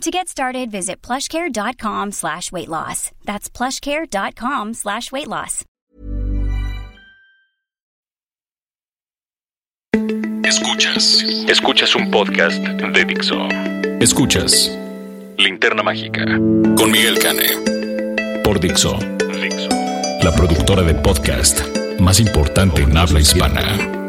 To get started, visit plushcare.com slash weight loss. That's plushcare.com slash weight loss. Escuchas. Escuchas un podcast de Dixo. Escuchas Linterna Mágica con Miguel Cane. Por Dixo. Dixo. La productora de podcast más importante en habla hispana.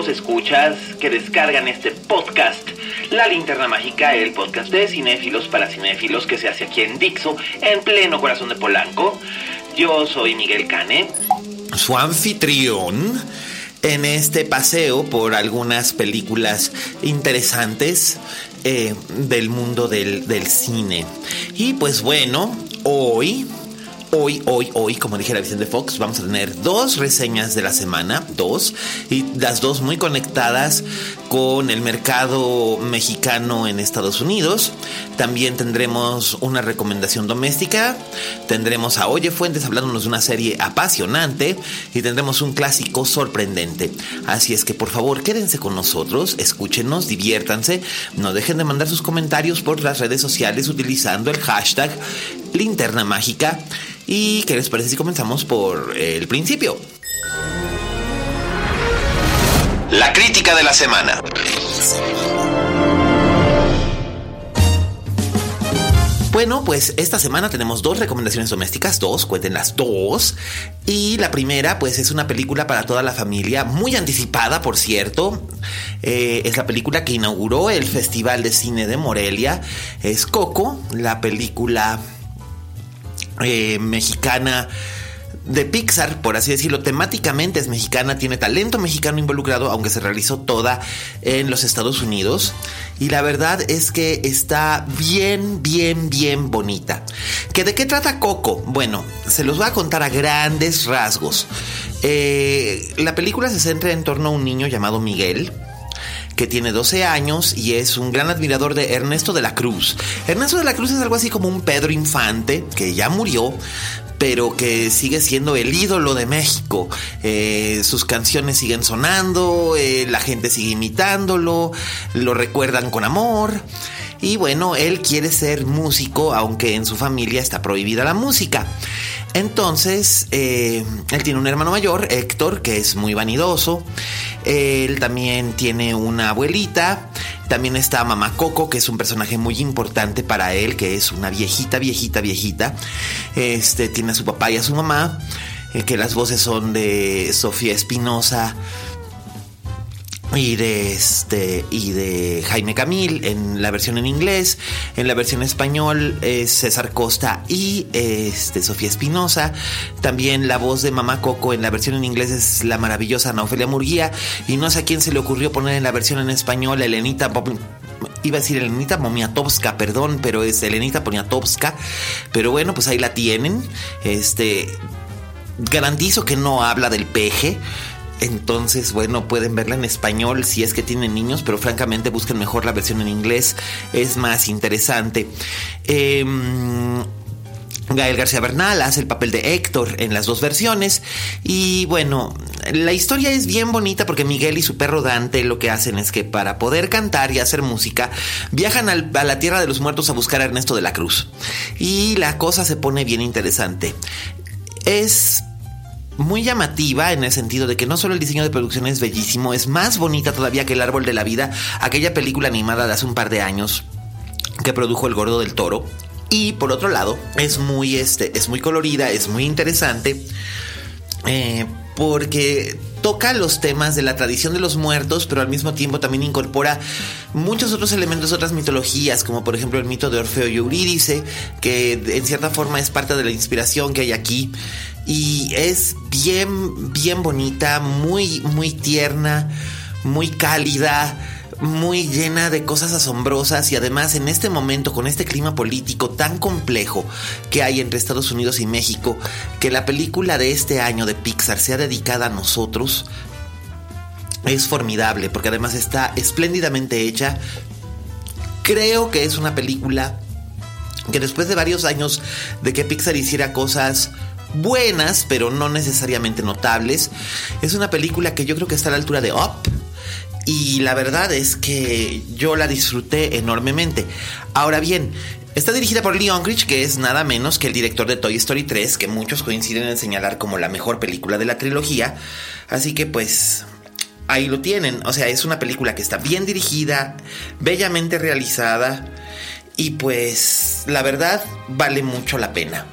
Escuchas que descargan este podcast? La Linterna Mágica, el podcast de cinéfilos para cinéfilos que se hace aquí en Dixo, en pleno corazón de Polanco. Yo soy Miguel Cane. Su anfitrión en este paseo por algunas películas interesantes eh, del mundo del cine. Y pues bueno, hoy Hoy, hoy, hoy, como dijera Vicente Fox, vamos a tener dos reseñas de la semana, dos, y las dos muy conectadas con el mercado mexicano en Estados Unidos. También tendremos una recomendación doméstica, tendremos a Oye Fuentes hablándonos de una serie apasionante y tendremos un clásico sorprendente. Así es que por favor quédense con nosotros, escúchenos, diviértanse, no dejen de mandar sus comentarios por las redes sociales utilizando el hashtag linterna mágica. ¿Y qué les parece si comenzamos por el principio? La crítica de la semana. Bueno, pues esta semana tenemos dos recomendaciones domésticas, dos, cuenten las dos. Y la primera, pues es una película para toda la familia, muy anticipada, por cierto. Eh, es la película que inauguró el Festival de Cine de Morelia. Es Coco, la película eh, mexicana de Pixar, por así decirlo, temáticamente es mexicana, tiene talento mexicano involucrado, aunque se realizó toda en los Estados Unidos. Y la verdad es que está bien, bien, bien bonita. ¿Que ¿De qué trata Coco? Bueno, se los voy a contar a grandes rasgos. Eh, la película se centra en torno a un niño llamado Miguel, que tiene 12 años y es un gran admirador de Ernesto de la Cruz. Ernesto de la Cruz es algo así como un Pedro Infante, que ya murió, pero que sigue siendo el ídolo de México. Eh, sus canciones siguen sonando, eh, la gente sigue imitándolo, lo recuerdan con amor. Y bueno, él quiere ser músico, aunque en su familia está prohibida la música. Entonces, eh, él tiene un hermano mayor, Héctor, que es muy vanidoso. Él también tiene una abuelita. También está Mamá Coco, que es un personaje muy importante para él, que es una viejita, viejita, viejita. Este tiene a su papá y a su mamá, eh, que las voces son de Sofía Espinosa y de este y de Jaime Camil en la versión en inglés en la versión español es César Costa y este Sofía Espinosa también la voz de Mamá Coco en la versión en inglés es la maravillosa Ana Ofelia Murguía y no sé a quién se le ocurrió poner en la versión en español a Elenita iba a decir Elenita Momiatovska, perdón, pero es Elenita Poniatowska. Pero bueno, pues ahí la tienen. Este garantizo que no habla del peje. Entonces, bueno, pueden verla en español si es que tienen niños, pero francamente busquen mejor la versión en inglés, es más interesante. Eh, Gael García Bernal hace el papel de Héctor en las dos versiones. Y bueno, la historia es bien bonita porque Miguel y su perro Dante lo que hacen es que para poder cantar y hacer música, viajan a la Tierra de los Muertos a buscar a Ernesto de la Cruz. Y la cosa se pone bien interesante. Es muy llamativa en el sentido de que no solo el diseño de producción es bellísimo, es más bonita todavía que El Árbol de la Vida, aquella película animada de hace un par de años que produjo El Gordo del Toro. Y por otro lado, es muy, este, es muy colorida, es muy interesante, eh, porque toca los temas de la tradición de los muertos, pero al mismo tiempo también incorpora muchos otros elementos, otras mitologías, como por ejemplo el mito de Orfeo y Eurídice, que en cierta forma es parte de la inspiración que hay aquí. Y es bien, bien bonita, muy, muy tierna, muy cálida muy llena de cosas asombrosas y además en este momento con este clima político tan complejo que hay entre Estados Unidos y México, que la película de este año de Pixar sea dedicada a nosotros es formidable porque además está espléndidamente hecha. Creo que es una película que después de varios años de que Pixar hiciera cosas buenas, pero no necesariamente notables, es una película que yo creo que está a la altura de Up y la verdad es que yo la disfruté enormemente. Ahora bien, está dirigida por Lee Unkrich, que es nada menos que el director de Toy Story 3, que muchos coinciden en señalar como la mejor película de la trilogía. Así que pues ahí lo tienen. O sea, es una película que está bien dirigida, bellamente realizada y pues la verdad vale mucho la pena.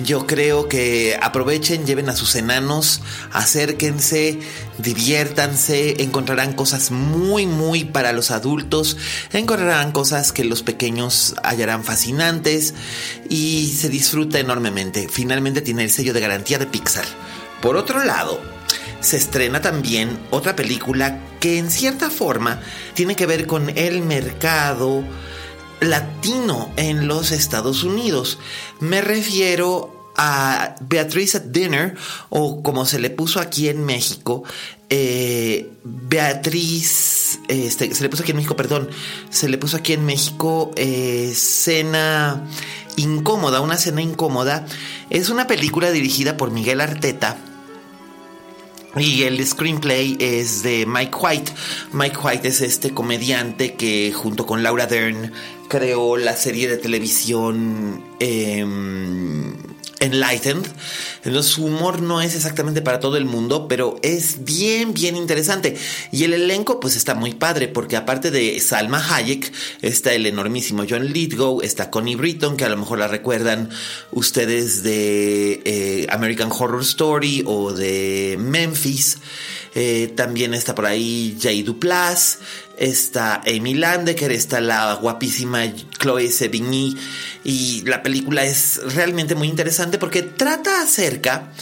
Yo creo que aprovechen, lleven a sus enanos, acérquense, diviértanse, encontrarán cosas muy, muy para los adultos, encontrarán cosas que los pequeños hallarán fascinantes y se disfruta enormemente. Finalmente tiene el sello de garantía de Pixar. Por otro lado, se estrena también otra película que en cierta forma tiene que ver con el mercado latino en los Estados Unidos. Me refiero a Beatriz at Dinner, o como se le puso aquí en México, eh, Beatriz, este, se le puso aquí en México, perdón, se le puso aquí en México eh, Cena Incómoda, una cena incómoda. Es una película dirigida por Miguel Arteta y el screenplay es de Mike White. Mike White es este comediante que junto con Laura Dern creó la serie de televisión em, enlightened. Entonces su humor no es exactamente para todo el mundo, pero es bien, bien interesante. Y el elenco pues está muy padre porque aparte de Salma Hayek está el enormísimo John Lithgow, está Connie Britton, que a lo mejor la recuerdan ustedes de eh, American Horror Story o de Memphis. Eh, también está por ahí Jay Duplas, está Amy Landecker, está la guapísima Chloe Sevigny y la película es realmente muy interesante porque trata acerca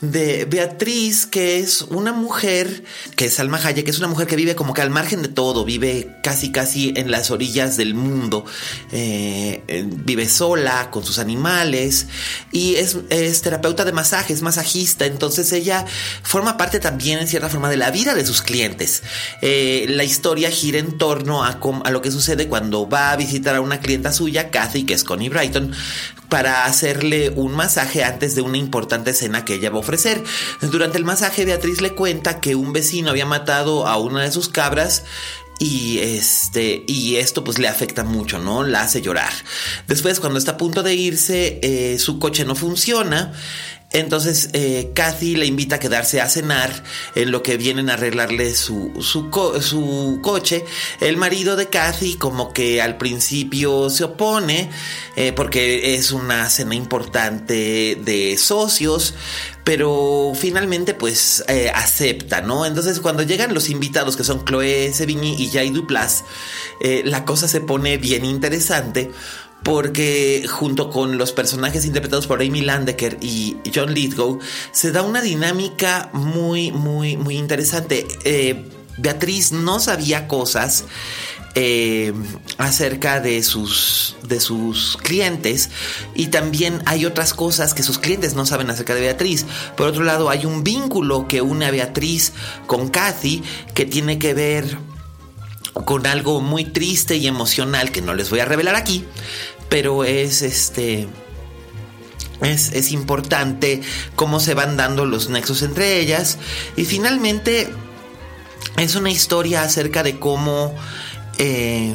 de Beatriz, que es una mujer, que es Alma Hayek, que es una mujer que vive como que al margen de todo, vive casi casi en las orillas del mundo, eh, vive sola con sus animales y es, terapeuta de masajes, masajista, entonces ella forma parte también en cierta forma de la vida de sus clientes. Eh, la historia gira en torno a, a lo que sucede cuando va a visitar a una clienta suya, Kathy, que es Connie Brighton, para hacerle un masaje antes de una importante escena que ella va a ofrecer. Durante el masaje, Beatriz le cuenta que un vecino había matado a una de sus cabras y este y esto pues le afecta mucho no la hace llorar. Después cuando está a punto de irse eh, su coche no funciona entonces eh, Kathy le invita a quedarse a cenar en lo que vienen a arreglarle su, su, su, coche. El marido de Kathy como que al principio se opone eh, porque es una cena importante de socios, pero finalmente pues eh, acepta, ¿no? Entonces cuando llegan los invitados que son Chloe Sevigny y Jay Duplas, la cosa se pone bien interesante porque junto con los personajes interpretados por Amy Landecker y John Lithgow se da una dinámica muy, muy, muy interesante. Eh, Beatriz no sabía cosas eh, acerca de sus, de sus clientes y también hay otras cosas que sus clientes no saben acerca de Beatriz. Por otro lado, hay un vínculo que une a Beatriz con Kathy que tiene que ver con algo muy triste y emocional que no les voy a revelar aquí, pero es este... Es, importante cómo se van dando los nexos entre ellas. Y finalmente es una historia acerca de cómo eh,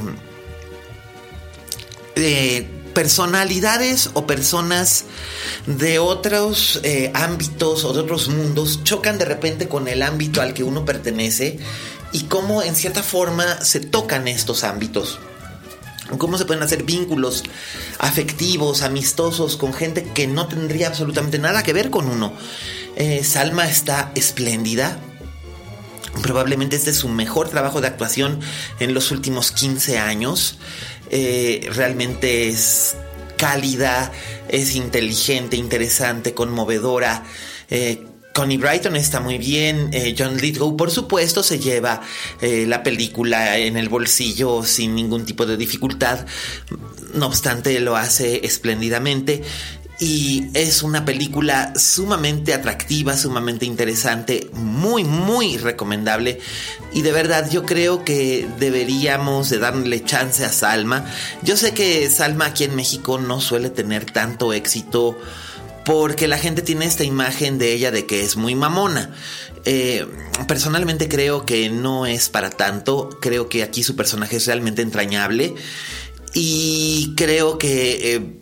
personalidades o personas de otros eh, ámbitos o de otros mundos chocan de repente con el ámbito al que uno pertenece y cómo en cierta forma se tocan estos ámbitos cómo se pueden hacer vínculos afectivos, amistosos con gente que no tendría absolutamente nada que ver con uno. Eh, Salma está espléndida, Probablemente este es su mejor trabajo de actuación en los últimos 15 años. Eh, realmente es cálida, es inteligente, interesante, conmovedora. Eh, Connie Brighton está muy bien. Eh, John Lithgow, por supuesto, se lleva la película en el bolsillo sin ningún tipo de dificultad. No obstante, lo hace espléndidamente y es una película sumamente atractiva, sumamente interesante, muy, muy recomendable. Y de verdad yo creo que deberíamos de darle chance a Salma. Yo sé que Salma aquí en México no suele tener tanto éxito porque la gente tiene esta imagen de ella de que es muy mamona. Eh, personalmente creo que no es para tanto, creo que aquí su personaje es realmente entrañable y creo que... Eh,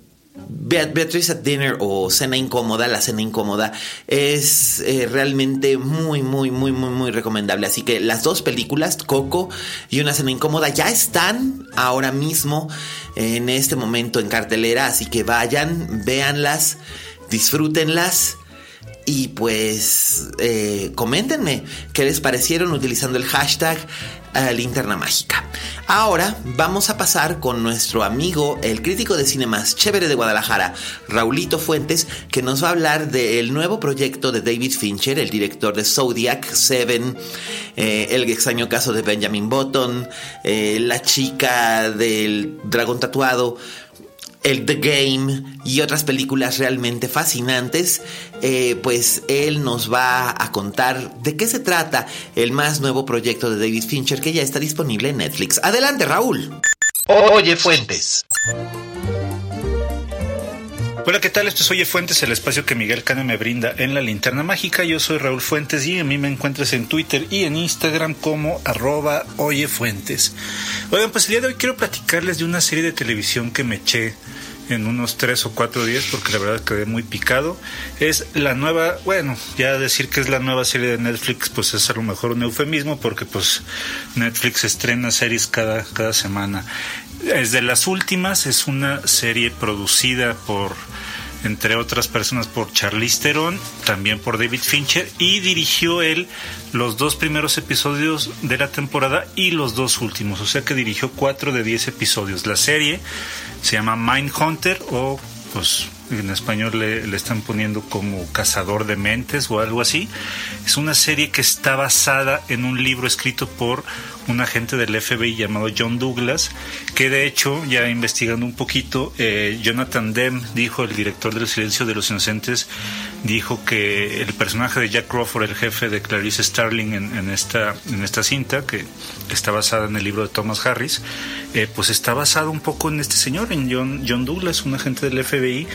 Beatriz at Dinner o Cena Incómoda, la Cena Incómoda, es eh, realmente muy, muy, muy, muy, muy recomendable. Así que las dos películas, Coco y Una Cena Incómoda, ya están ahora mismo en este momento en cartelera. Así que vayan, véanlas, disfrútenlas. Y pues eh, coméntenme qué les parecieron utilizando el hashtag linterna mágica. Ahora vamos a pasar con nuestro amigo, el crítico de cine más chévere de Guadalajara, Raulito Fuentes, que nos va a hablar del nuevo proyecto de David Fincher, el director de Zodiac, Seven, eh, El extraño caso de Benjamin Button, eh, La chica del dragón tatuado, el The Game y otras películas realmente fascinantes, eh, pues él nos va a contar de qué se trata el más nuevo proyecto de David Fincher que ya está disponible en Netflix. Adelante, Raúl. Oye, Fuentes. Hola, ¿qué tal? Esto es Oye Fuentes, el espacio que Miguel Cane me brinda en la linterna mágica. Yo soy Raúl Fuentes y a mí me encuentras en Twitter y en Instagram como arroba Oye Fuentes. Oigan, pues el día de hoy quiero platicarles de una serie de televisión que me eché en unos tres o cuatro días porque la verdad quedé muy picado. Es la nueva, bueno, ya decir que es la nueva serie de Netflix pues es a lo mejor un eufemismo porque pues Netflix estrena series cada, cada semana. Es de las últimas, es una serie producida por entre otras personas por Charlize Theron, también por David Fincher y dirigió él los dos primeros episodios de la temporada y los dos últimos, o sea que dirigió cuatro de diez episodios. La serie se llama Mindhunter o pues en español le, están poniendo como Cazador de Mentes o algo así. Es una serie que está basada en un libro escrito por un agente del FBI llamado John Douglas, que de hecho, ya investigando un poquito, eh, Jonathan Demme dijo, el director del Silencio de los Inocentes, dijo que el personaje de Jack Crawford, el jefe de Clarice Starling en, esta, en esta cinta, que está basada en el libro de Thomas Harris, eh, pues está basado un poco en este señor, en John, John Douglas, un agente del FBI,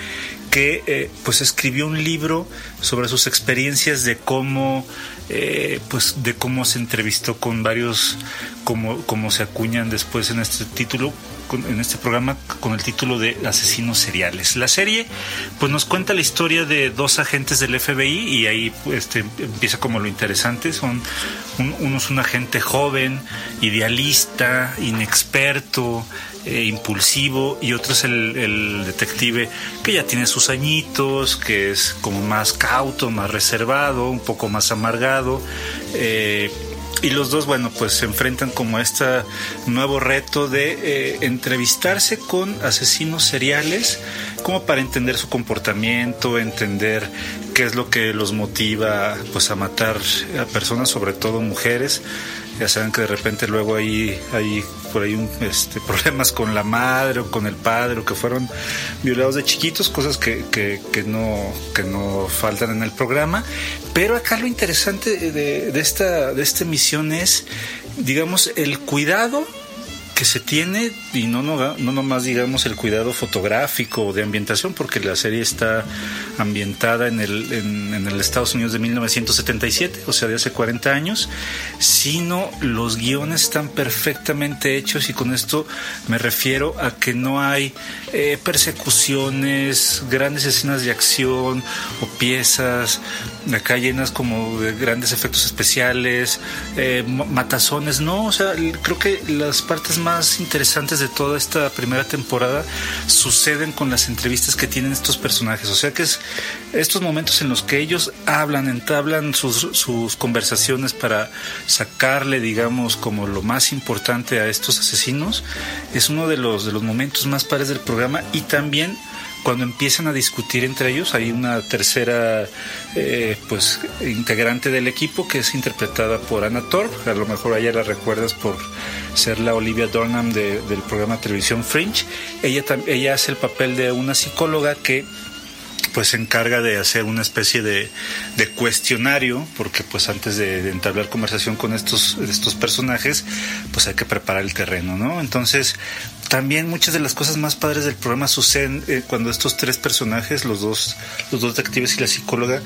que eh, pues escribió un libro sobre sus experiencias de cómo eh, pues de cómo se entrevistó con varios como, como se acuñan después en este título en este programa con el título de Asesinos Seriales. La serie pues nos cuenta la historia de dos agentes del FBI y ahí este, empieza como lo interesante. Son uno es un agente joven, idealista, inexperto, eh, impulsivo y otro es el, detective que ya tiene sus añitos, que es como más cauto, más reservado, un poco más amargado. Eh, y los dos, bueno, pues se enfrentan como a este nuevo reto de eh, entrevistarse con asesinos seriales, como para entender su comportamiento, entender qué es lo que los motiva pues a matar a personas, sobre todo mujeres. Ya saben que de repente luego hay, hay por ahí un, este, problemas con la madre o con el padre o que fueron violados de chiquitos, cosas que, que, que, no, que no faltan en el programa. Pero acá lo interesante de, de, esta, de esta emisión es, digamos, el cuidado que se tiene, y no, no, no nomás digamos el cuidado fotográfico de ambientación, porque la serie está ambientada en el, en, el Estados Unidos de 1977, o sea, de hace 40 años, sino los guiones están perfectamente hechos y con esto me refiero a que no hay eh, persecuciones, grandes escenas de acción o piezas acá llenas como de grandes efectos especiales, eh, matazones, no, o sea, creo que las partes más interesantes de toda esta primera temporada suceden con las entrevistas que tienen estos personajes, o sea que es estos momentos en los que ellos hablan, entablan sus, conversaciones para sacarle, digamos, como lo más importante a estos asesinos, es uno de los, de los momentos más padres del programa y también cuando empiezan a discutir entre ellos, hay una tercera eh, pues integrante del equipo que es interpretada por Anna Torp, a lo mejor ella la recuerdas por ser la Olivia Dornham del programa de televisión Fringe. Ella, ella hace el papel de una psicóloga que pues se encarga de hacer una especie de, cuestionario, porque pues antes de, entablar conversación con estos, estos personajes, pues hay que preparar el terreno, ¿no? Entonces, también muchas de las cosas más padres del programa suceden eh, cuando estos tres personajes, los dos, los dos detectives y la psicóloga,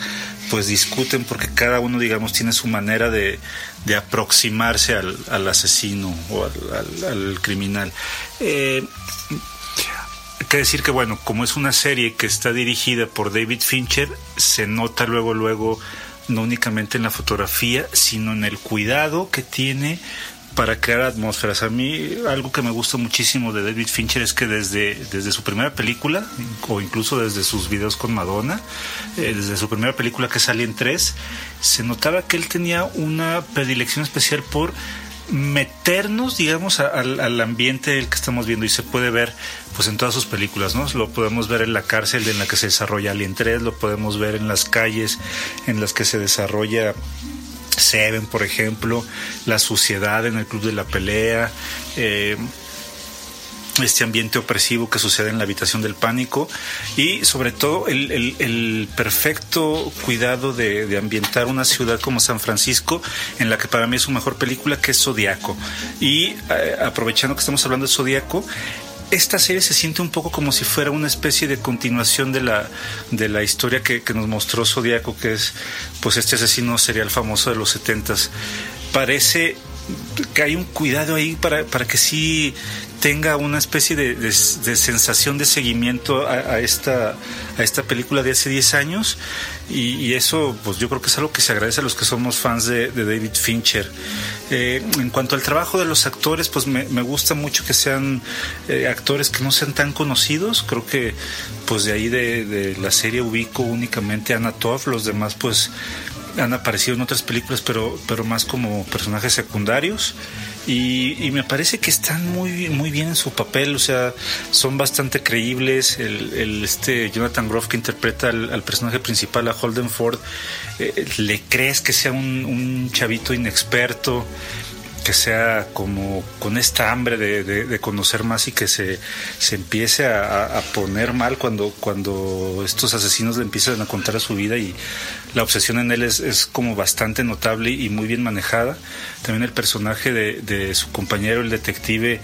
pues discuten porque cada uno, digamos, tiene su manera de, de aproximarse al, al, asesino o al, al, criminal. Eh, hay que decir que, bueno, como es una serie que está dirigida por David Fincher, se nota luego, luego, no únicamente en la fotografía, sino en el cuidado que tiene para crear atmósferas. A mí algo que me gusta muchísimo de David Fincher es que desde, desde su primera película, o incluso desde sus videos con Madonna, eh, desde su primera película que sale en tres, se notaba que él tenía una predilección especial por meternos, digamos, al, ambiente del que estamos viendo y se puede ver pues en todas sus películas, ¿no? Lo podemos ver en la cárcel en la que se desarrolla Alien 3, lo podemos ver en las calles en las que se desarrolla Seven, por ejemplo, la suciedad en el club de la pelea, eh, este ambiente opresivo que sucede en la habitación del pánico y sobre todo el, perfecto cuidado de, ambientar una ciudad como San Francisco en la que para mí es su mejor película que es Zodíaco y eh, aprovechando que estamos hablando de Zodíaco esta serie se siente un poco como si fuera una especie de continuación de la, de la historia que, que nos mostró Zodíaco, que es pues este asesino serial famoso de los setentas. Parece que hay un cuidado ahí para, para que sí tenga una especie de, sensación de seguimiento a, esta, a esta película de hace 10 años. Y, eso pues yo creo que es algo que se agradece a los que somos fans de, David Fincher. Eh, en cuanto al trabajo de los actores, pues me, gusta mucho que sean eh, actores que no sean tan conocidos, creo que pues de ahí de, la serie ubico únicamente a Anna los demás pues han aparecido en otras películas, pero, pero más como personajes secundarios. Y, me parece que están muy, muy bien en su papel, o sea, son bastante creíbles. El, este Jonathan Groff que interpreta al, personaje principal, a Holden Ford, eh, le crees que sea un, un chavito inexperto que sea como con esta hambre de, conocer más y que se, se empiece a, poner mal cuando, cuando estos asesinos le empiezan a contar a su vida y la obsesión en él es, es como bastante notable y muy bien manejada. También el personaje de, de su compañero, el detective,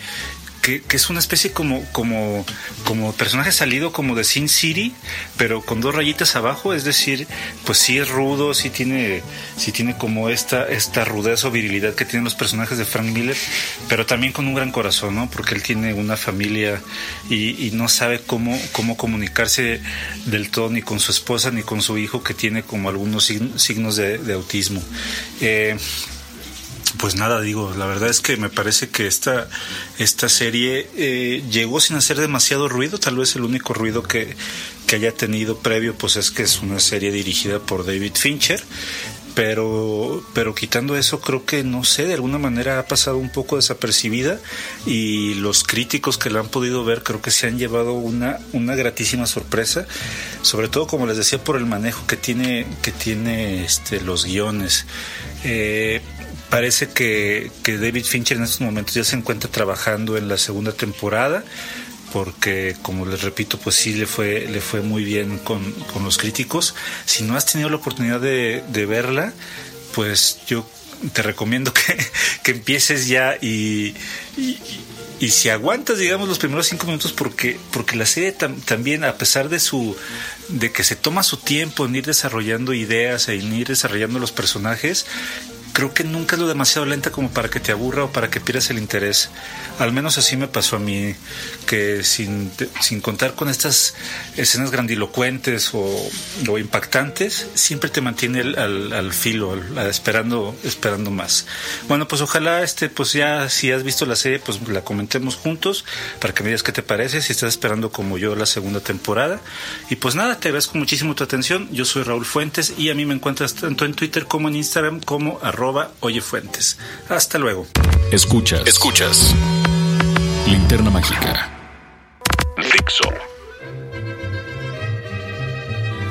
que, es una especie como, como, como personaje salido como de Sin City, pero con dos rayitas abajo, es decir, pues sí es rudo, sí tiene, sí tiene como esta, esta rudeza o virilidad que tienen los personajes de Frank Miller, pero también con un gran corazón, ¿no? Porque él tiene una familia y, no sabe cómo, cómo comunicarse del todo ni con su esposa ni con su hijo que tiene como algunos signos de, autismo. Eh, pues nada, digo, la verdad es que me parece que esta, esta serie eh, llegó sin hacer demasiado ruido, tal vez el único ruido que, que haya tenido previo pues es que es una serie dirigida por David Fincher, pero pero quitando eso creo que no sé de alguna manera ha pasado un poco desapercibida y los críticos que la han podido ver creo que se han llevado una una gratísima sorpresa. Sobre todo como les decía por el manejo que tiene que tiene este los guiones. Eh, Parece que, David Fincher en estos momentos ya se encuentra trabajando en la segunda temporada porque como les repito pues sí le fue le fue muy bien con, los críticos. Si no has tenido la oportunidad de, verla pues yo te recomiendo que, empieces ya y, y, si aguantas digamos los primeros cinco minutos porque porque la serie también a pesar de su de que se toma su tiempo en ir desarrollando ideas e en ir desarrollando los personajes creo que nunca es lo demasiado lenta como para que te aburra o para que pierdas el interés. Al menos así me pasó a mí, que sin, sin contar con estas escenas grandilocuentes o, impactantes, siempre te mantiene al, al, filo, esperando, esperando más. Bueno, pues ojalá este, pues ya si has visto la serie, pues la comentemos juntos para que me digas qué te parece, si estás esperando como yo la segunda temporada. Y pues nada, te agradezco muchísimo tu atención. Yo soy Raúl Fuentes y a mí me encuentras tanto en Twitter como en Instagram como arroba oyefuentes. Hasta luego. Escuchas. Escuchas. Linterna Mágica.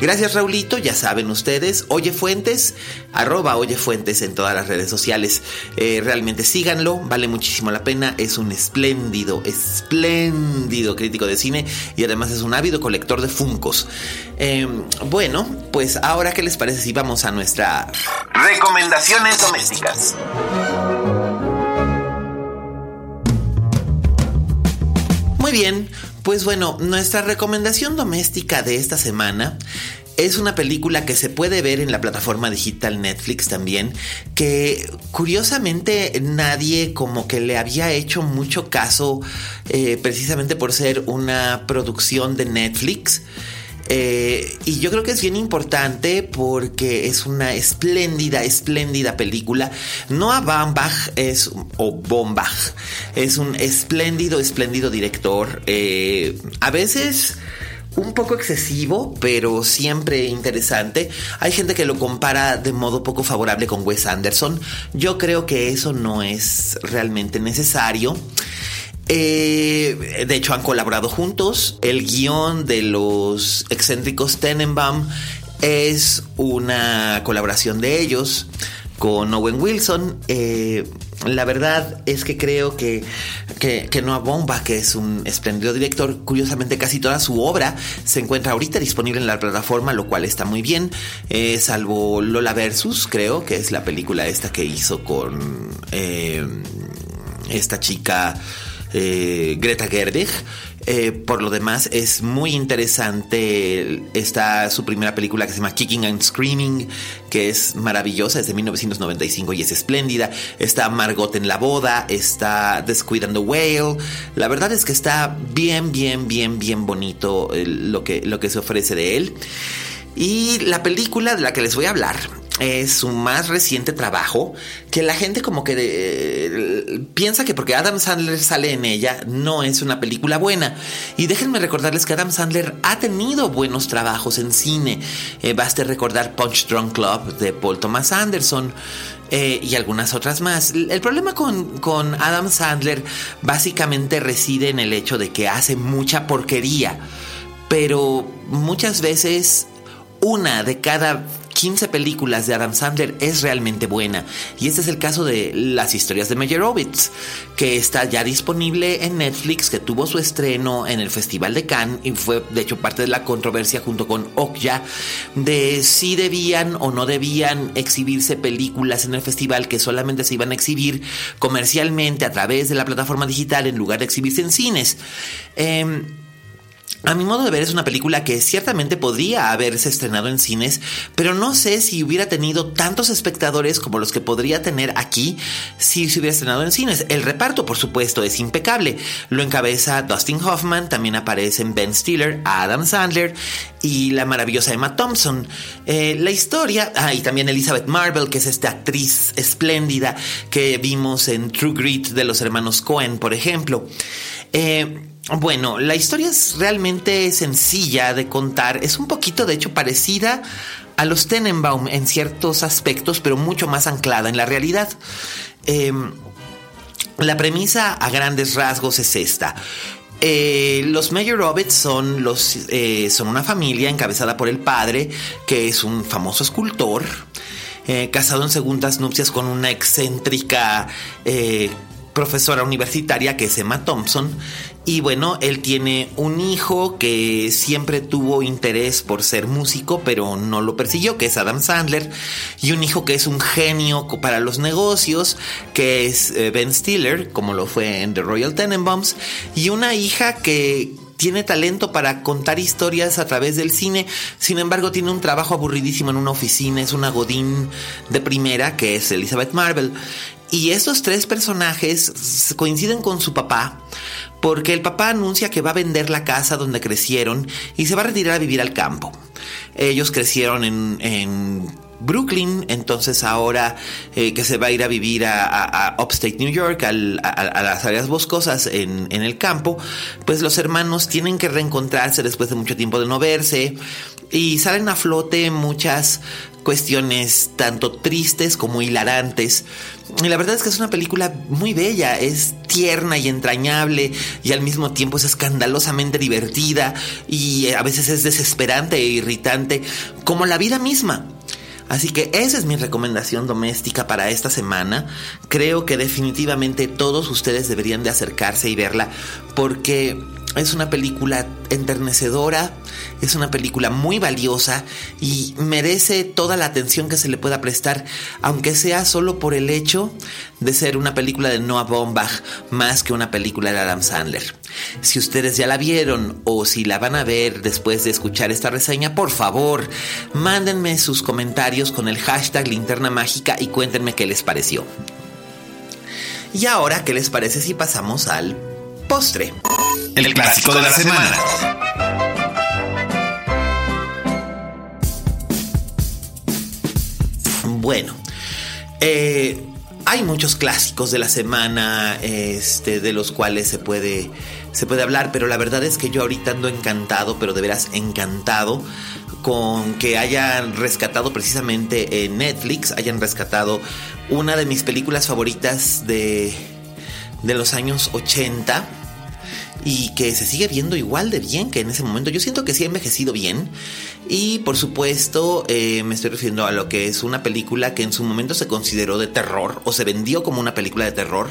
Gracias Raulito, ya saben ustedes, Oye Fuentes, arroba Oye Fuentes en todas las redes sociales. Eh, realmente síganlo, vale muchísimo la pena, es un espléndido, espléndido crítico de cine y además es un ávido colector de Funcos. Em, bueno, pues ahora qué les parece si vamos a nuestra recomendaciones domésticas. Muy bien, pues bueno, nuestra recomendación doméstica de esta semana es una película que se puede ver en la plataforma digital Netflix también, que curiosamente nadie como que le había hecho mucho caso eh, precisamente por ser una producción de Netflix. Eh, y yo creo que es bien importante porque es una espléndida, espléndida película. Noah Baumbach es, o Bombach, es un espléndido, espléndido director. Eh, a veces un poco excesivo, pero siempre interesante. Hay gente que lo compara de modo poco favorable con Wes Anderson. Yo creo que eso no es realmente necesario. Eh, de hecho, han colaborado juntos. El guion de los excéntricos Tenenbaum es una colaboración de ellos con Owen Wilson. Eh, la verdad es que creo que, que, Noah Bomba, que es un espléndido director, curiosamente casi toda su obra se encuentra ahorita disponible en la plataforma, lo cual está muy bien, eh, salvo Lola Versus, creo, que es la película esta que hizo con esta chica eh, Greta Gerwig. Eh, por lo demás, es muy interesante. Está su primera película que se llama Kicking and Screaming, que es maravillosa, es de 1995 y es espléndida. Está Margot en la boda, está The and the Whale. La verdad es que está bien, bien, bien, bien bonito eh, lo, que, lo que se ofrece de él. Y la película de la que les voy a hablar es su más reciente trabajo, que la gente como que eh, piensa que porque Adam Sandler sale en ella no es una película buena. Y déjenme recordarles que Adam Sandler ha tenido buenos trabajos en cine. Eh, baste recordar Punch Drunk Club de Paul Thomas Anderson. Eh, y algunas otras más. El problema con, con Adam Sandler básicamente reside en el hecho de que hace mucha porquería, pero muchas veces una de cada 15 películas de Adam Sandler es realmente buena. Y este es el caso de Las historias de Meyerowitz, que está ya disponible en Netflix, que tuvo su estreno en el Festival de Cannes y fue de hecho parte de la controversia junto con Okja de si debían o no debían exhibirse películas en el festival que solamente se iban a exhibir comercialmente a través de la plataforma digital en lugar de exhibirse en cines. Em, a mi modo de ver es una película que ciertamente podría haberse estrenado en cines, pero no sé si hubiera tenido tantos espectadores como los que podría tener aquí si se hubiera estrenado en cines. El reparto, por supuesto, es impecable. Lo encabeza Dustin Hoffman, también aparecen Ben Stiller, Adam Sandler y la maravillosa Emma Thompson. Eh, la historia, ah, y también Elizabeth Marvel, que es esta actriz espléndida que vimos en True Grit de los hermanos Cohen, por ejemplo. Eh, bueno, la historia es realmente sencilla de contar. Es un poquito, de hecho, parecida a los Tenenbaum en ciertos aspectos, pero mucho más anclada en la realidad. Em, la premisa a grandes rasgos es esta. Eh, los Meyerowitz son, los, eh, son una familia encabezada por el padre, que es un famoso escultor, eh, casado en segundas nupcias con una excéntrica profesora universitaria que es Emma Thompson y bueno, él tiene un hijo que siempre tuvo interés por ser músico, pero no lo persiguió, que es Adam Sandler, y un hijo que es un genio para los negocios, que es eh, Ben Stiller, como lo fue en The Royal Tenenbaums, y una hija que tiene talento para contar historias a través del cine, sin embargo tiene un trabajo aburridísimo en una oficina, es una godín de primera que es Elizabeth Marvel. Y estos tres personajes coinciden con su papá, porque el papá anuncia que va a vender la casa donde crecieron y se va a retirar a vivir al campo. Ellos crecieron en, Brooklyn, entonces ahora eh, que se va a ir a vivir a, Upstate New York, a, las áreas boscosas en, en, el campo, pues los hermanos tienen que reencontrarse después de mucho tiempo de no verse y salen a flote muchas cuestiones tanto tristes como hilarantes. Y la verdad es que es una película muy bella, es tierna y entrañable y al mismo tiempo es escandalosamente divertida y a veces es desesperante e irritante como la vida misma. Así que esa es mi recomendación doméstica para esta semana. Creo que definitivamente todos ustedes deberían de acercarse y verla porque es una película enternecedora, es una película muy valiosa y merece toda la atención que se le pueda prestar, aunque sea solo por el hecho de ser una película de Noah Baumbach más que una película de Adam Sandler. Si ustedes ya la vieron o si la van a ver después de escuchar esta reseña, por favor, mándenme sus comentarios con el hashtag linterna mágica y cuéntenme qué les pareció. Y ahora, ¿qué les parece si pasamos al postre? El, clásico, de la, semana. Bueno, eh, hay muchos clásicos de la semana, este, de los cuales se puede, se puede hablar, pero la verdad es que yo ahorita ando encantado, pero de veras encantado con que hayan rescatado precisamente en Netflix, hayan rescatado una de mis películas favoritas de, de los años 80 y que se sigue viendo igual de bien que en ese momento. Yo siento que sí ha envejecido bien. Y por supuesto eh, me estoy refiriendo a lo que es una película que en su momento se consideró de terror o se vendió como una película de terror.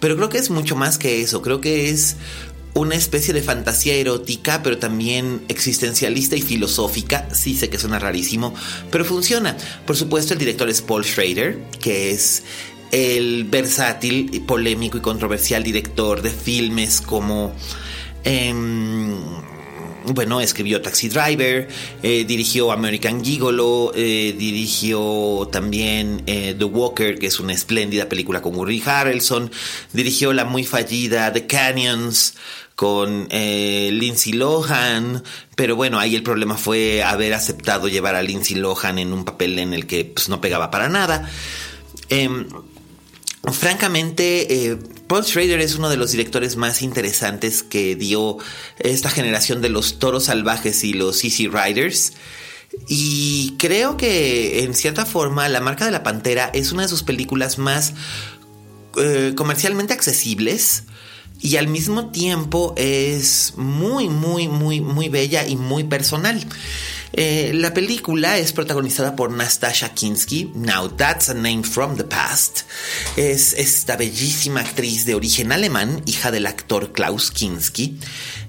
Pero creo que es mucho más que eso. Creo que es una especie de fantasía erótica, pero también existencialista y filosófica. Sí sé que suena rarísimo, pero funciona. Por supuesto, el director es Paul Schrader, que es el versátil, polémico y controversial director de filmes como... Em, bueno, escribió Taxi Driver, eh, dirigió American Gigolo, eh, dirigió también eh, The Walker, que es una espléndida película con Woody Harrelson, dirigió la muy fallida The Canyons con Lindsay Lohan, pero bueno, ahí el problema fue haber aceptado llevar a Lindsay Lohan en un papel en el que pues, no pegaba para nada. Francamente, eh, Paul Schrader es uno de los directores más interesantes que dio esta generación de los toros salvajes y los Easy Riders. Y creo que en cierta forma La marca de la pantera es una de sus películas más eh, comercialmente accesibles y al mismo tiempo es muy, muy, muy, muy bella y muy personal. Eh, la película es protagonizada por Nastasha Kinsky. Now that's a name from the past. Es esta bellísima actriz de origen alemán, hija del actor Klaus Kinski.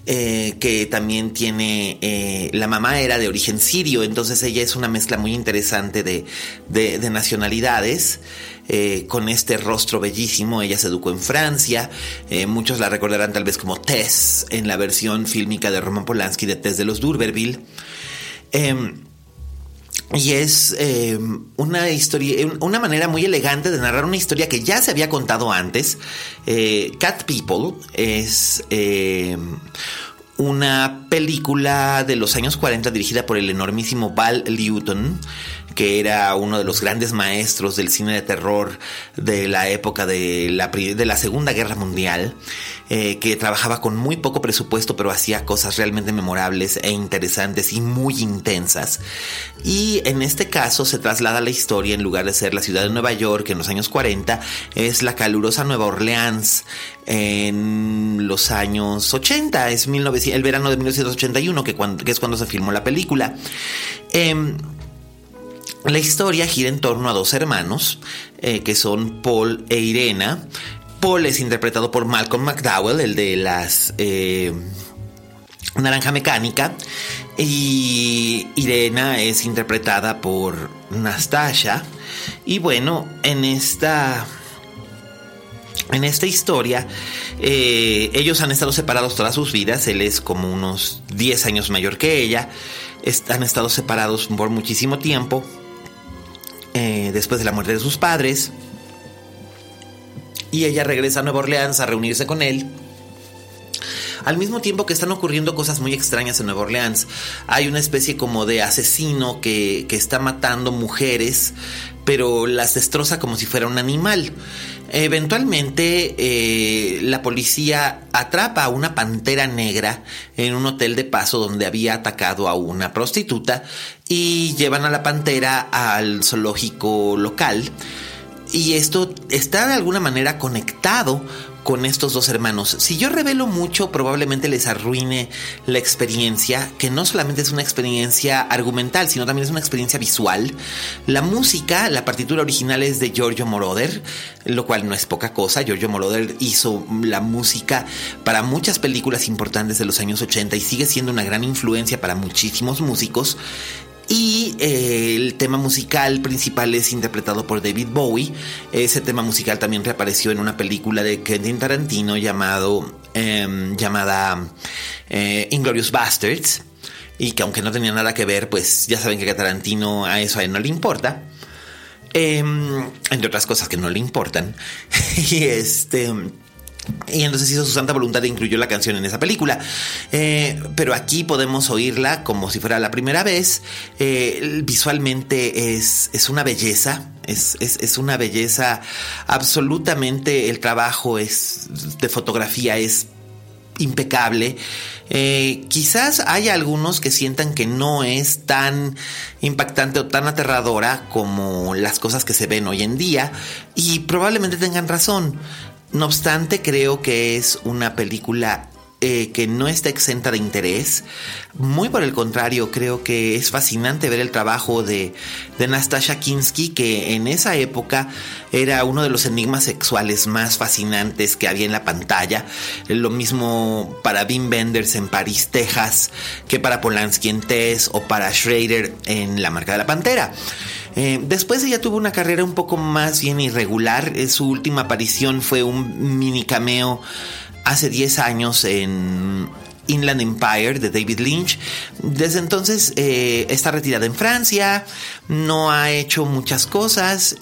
Eh, que también tiene, eh, la mamá era de origen sirio, entonces ella es una mezcla muy interesante de, de, nacionalidades. con este rostro bellísimo. Ella se educó en Francia. muchos la recordarán tal vez como Tess en la versión fílmica de Roman Polanski de Tess de los Durberville. Em, y es em, una historia, em, una manera muy elegante de narrar una historia que ya se había contado antes. Eh, Cat People es una película de los años 40 dirigida por el enormísimo Val Lewton, que era uno de los grandes maestros del cine de terror de la época de la, de la Segunda Guerra Mundial, eh, que trabajaba con muy poco presupuesto, pero hacía cosas realmente memorables e interesantes y muy intensas. Y en este caso se traslada la historia, en lugar de ser la ciudad de Nueva York en los años 40, es la calurosa Nueva Orleans en los años 80, es el verano de 1981, que, que es cuando se filmó la película. Em, la historia gira en torno a dos hermanos, eh, que son Paul e Irena. Paul es interpretado por Malcolm McDowell, el de las eh, Naranja Mecánica, y Irena es interpretada por Nastasha. Y bueno, en esta En esta historia, eh, ellos han estado separados todas sus vidas. Él es como unos 10 años mayor que ella. han estado separados por muchísimo tiempo. Eh, después de la muerte de sus padres. Y ella regresa a Nueva Orleans a reunirse con él. Al mismo tiempo que están ocurriendo cosas muy extrañas en Nueva Orleans, hay una especie como de asesino que, que está matando mujeres, pero las destroza como si fuera un animal. Eventualmente eh, la policía atrapa a una pantera negra en un hotel de paso donde había atacado a una prostituta y llevan a la pantera al zoológico local. Y esto está de alguna manera conectado con estos dos hermanos. Si yo revelo mucho, probablemente les arruine la experiencia, que no solamente es una experiencia argumental, sino también es una experiencia visual. La música, la partitura original es de Giorgio Moroder, lo cual no es poca cosa. Giorgio Moroder hizo la música para muchas películas importantes de los años 80 y sigue siendo una gran influencia para muchísimos músicos. Y eh, el tema musical principal es interpretado por David Bowie. Ese tema musical también reapareció en una película de Quentin Tarantino llamado, em, llamada eh, Inglorious Bastards. Y que aunque no tenía nada que ver, pues ya saben que a Tarantino a eso a él no le importa. Em, entre otras cosas que no le importan. y este... Y entonces hizo su santa voluntad e incluyó la canción en esa película. Eh, pero aquí podemos oírla como si fuera la primera vez. Eh, visualmente es, es, una belleza. Es, es, una belleza absolutamente. El trabajo es de fotografía es impecable. Eh, quizás haya algunos que sientan que no es tan impactante o tan aterradora como las cosas que se ven hoy en día y probablemente tengan razón. No obstante, creo que es una película eh, que no está exenta de interés. Muy por el contrario, creo que es fascinante ver el trabajo de, de Nastasha Kinsky, que en esa época era uno de los enigmas sexuales más fascinantes que había en la pantalla. Lo mismo para Wim Wenders en París, Texas, que para Polanski en Tess o para Schrader en La Marca de la Pantera. Eh, después ella tuvo una carrera un poco más bien irregular. Eh, su última aparición fue un mini cameo hace 10 años en Inland Empire de David Lynch. Desde entonces eh, está retirada en Francia, no ha hecho muchas cosas.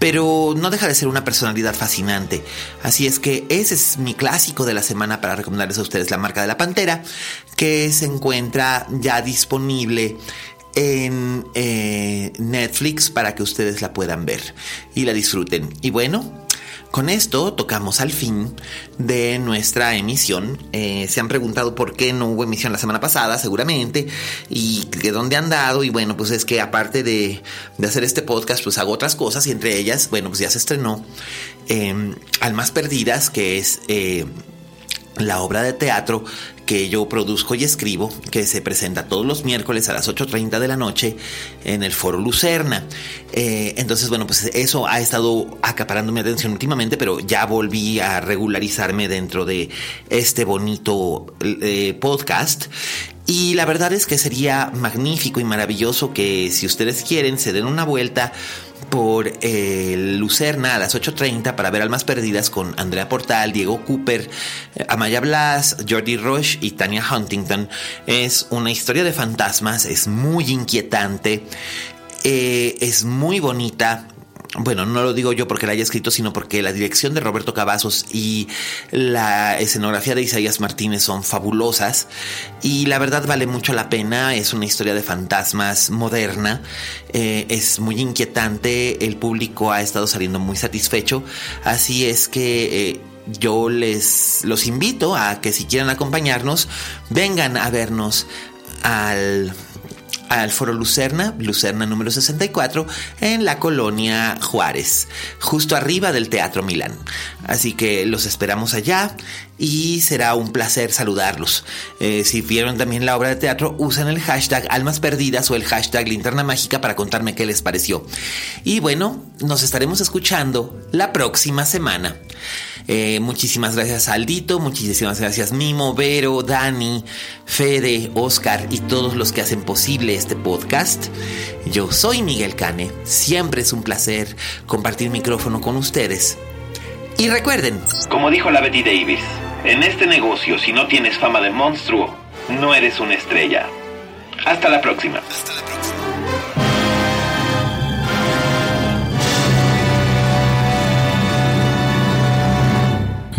pero no deja de ser una personalidad fascinante. Así es que ese es mi clásico de la semana para recomendarles a ustedes la marca de la pantera, que se encuentra ya disponible en eh, Netflix para que ustedes la puedan ver y la disfruten. Y bueno, con esto tocamos al fin de nuestra emisión. Eh, se han preguntado por qué no hubo emisión la semana pasada, seguramente, y de dónde han dado. Y bueno, pues es que aparte de, hacer este podcast, pues hago otras cosas y entre ellas, bueno, pues ya se estrenó eh, Almas Perdidas, que es la obra de teatro que yo produzco y escribo, que se presenta todos los miércoles a las 8.30 de la noche en el Foro Lucerna. Eh, entonces, bueno, pues eso ha estado acaparando mi atención últimamente, pero ya volví a regularizarme dentro de este bonito eh, podcast. Y la verdad es que sería magnífico y maravilloso que si ustedes quieren se den una vuelta por eh, Lucerna a las 8.30 para ver Almas Perdidas con Andrea Portal, Diego Cooper, eh, Amaya Blas, Jordi Rush y Tania Huntington. Es una historia de fantasmas, es muy inquietante, eh, es muy bonita bueno, no lo digo yo porque la haya escrito, sino porque la dirección de Roberto Cavazos y la escenografía de Isaías Martínez son fabulosas y la verdad vale mucho la pena, es una historia de fantasmas moderna, eh, es muy inquietante, el público ha estado saliendo muy satisfecho, así es que... Eh, yo les los invito a que si quieren acompañarnos, vengan a vernos al al Foro Lucerna, Lucerna número 64, en la colonia Juárez, justo arriba del Teatro Milán. Así que los esperamos allá y será un placer saludarlos. Eh, si vieron también la obra de teatro, usen el hashtag Almas Perdidas o el hashtag Linterna Mágica para contarme qué les pareció. Y bueno, nos estaremos escuchando la próxima semana. Eh, muchísimas gracias Aldito, muchísimas gracias Mimo, Vero, Dani, Fede, Oscar y todos los que hacen posible este podcast. Yo soy Miguel Cane, siempre es un placer compartir micrófono con ustedes Y recuerden, como dijo la Betty Davis, en este negocio si no tienes fama de monstruo, no eres una estrella. Hasta la próxima. Hasta la próxima.